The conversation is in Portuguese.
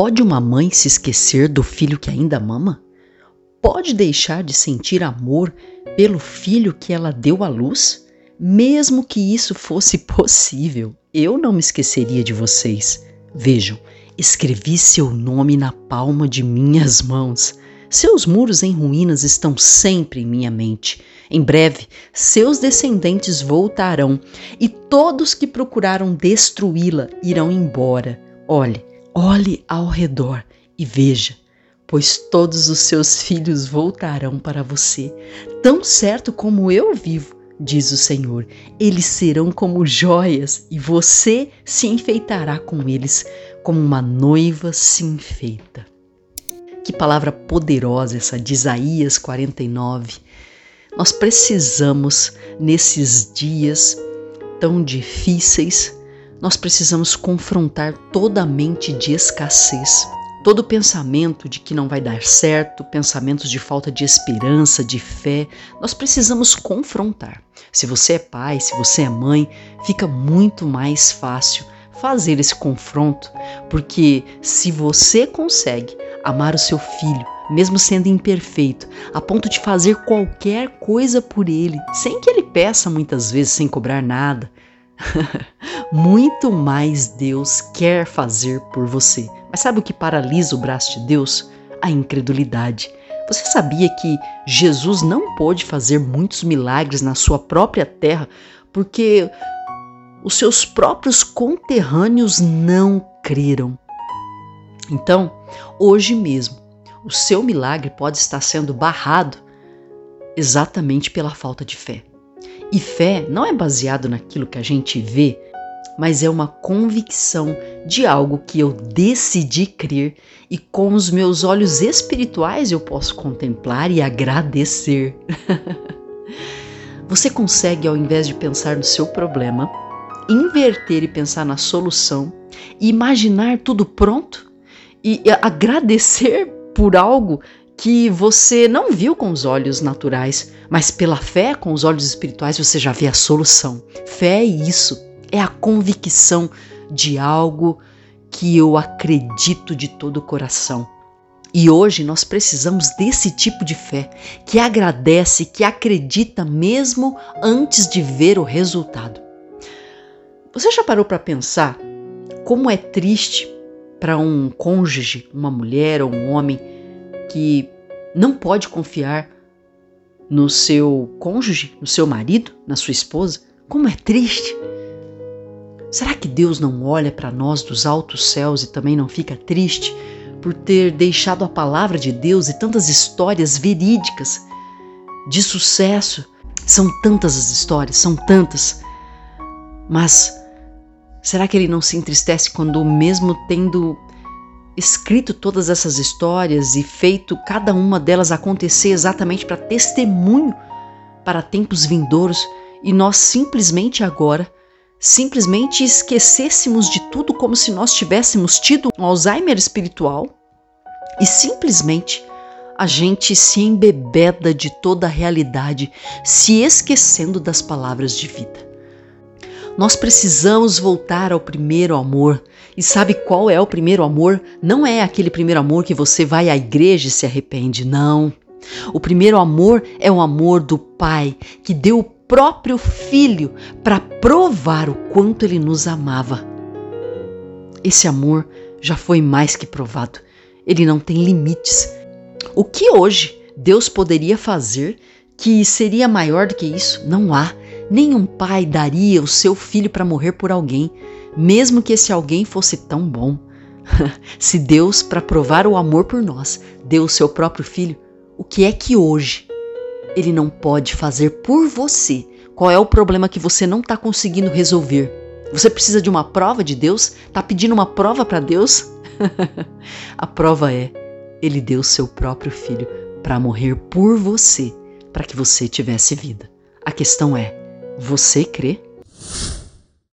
Pode uma mãe se esquecer do filho que ainda mama? Pode deixar de sentir amor pelo filho que ela deu à luz? Mesmo que isso fosse possível, eu não me esqueceria de vocês. Vejam, escrevi seu nome na palma de minhas mãos. Seus muros em ruínas estão sempre em minha mente. Em breve, seus descendentes voltarão e todos que procuraram destruí-la irão embora. Olhe, olhe ao redor e veja, pois todos os seus filhos voltarão para você, tão certo como eu vivo, diz o Senhor. Eles serão como joias e você se enfeitará com eles, como uma noiva se enfeita. Que palavra poderosa essa de Isaías 49 nós precisamos, nesses dias tão difíceis, nós precisamos confrontar toda a mente de escassez, todo pensamento de que não vai dar certo, pensamentos de falta de esperança, de fé, nós precisamos confrontar. Se você é pai, se você é mãe, fica muito mais fácil fazer esse confronto, porque se você consegue amar o seu filho, mesmo sendo imperfeito, a ponto de fazer qualquer coisa por ele, sem que ele peça muitas vezes, sem cobrar nada. Muito mais Deus quer fazer por você. Mas sabe o que paralisa o braço de Deus? A incredulidade. Você sabia que Jesus não pôde fazer muitos milagres na sua própria terra porque os seus próprios conterrâneos não creram? Então, hoje mesmo, o seu milagre pode estar sendo barrado exatamente pela falta de fé. E fé não é baseado naquilo que a gente vê, mas é uma convicção de algo que eu decidi crer e com os meus olhos espirituais eu posso contemplar e agradecer. Você consegue, ao invés de pensar no seu problema, inverter e pensar na solução e imaginar tudo pronto e agradecer por algo que você não viu com os olhos naturais, mas pela fé, com os olhos espirituais, você já vê a solução. Fé é isso, é a convicção de algo que eu acredito de todo o coração. E hoje nós precisamos desse tipo de fé que agradece, que acredita mesmo antes de ver o resultado. Você já parou para pensar como é triste para um cônjuge, uma mulher ou um homem que não pode confiar no seu cônjuge, no seu marido, na sua esposa? Como é triste! Será que Deus não olha para nós dos altos céus e também não fica triste por ter deixado a palavra de Deus e tantas histórias verídicas de sucesso? São tantas as histórias, são tantas. Mas Será que ele não se entristece quando, mesmo tendo escrito todas essas histórias e feito cada uma delas acontecer exatamente para testemunho para tempos vindouros, e nós simplesmente agora, simplesmente esquecêssemos de tudo como se nós tivéssemos tido um Alzheimer espiritual e simplesmente a gente se embebeda de toda a realidade, se esquecendo das palavras de vida. Nós precisamos voltar ao primeiro amor. E sabe qual é o primeiro amor? Não é aquele primeiro amor que você vai à igreja e se arrepende, não. O primeiro amor é o amor do Pai que deu o próprio Filho para provar o quanto ele nos amava. Esse amor já foi mais que provado. Ele não tem limites. O que hoje Deus poderia fazer que seria maior do que isso? Não há. Nenhum pai daria o seu filho para morrer por alguém, mesmo que esse alguém fosse tão bom. Se Deus, para provar o amor por nós, deu o seu próprio filho, o que é que hoje ele não pode fazer por você? Qual é o problema que você não está conseguindo resolver? Você precisa de uma prova de Deus? Está pedindo uma prova para Deus? A prova é: Ele deu o seu próprio filho para morrer por você, para que você tivesse vida. A questão é: você crê?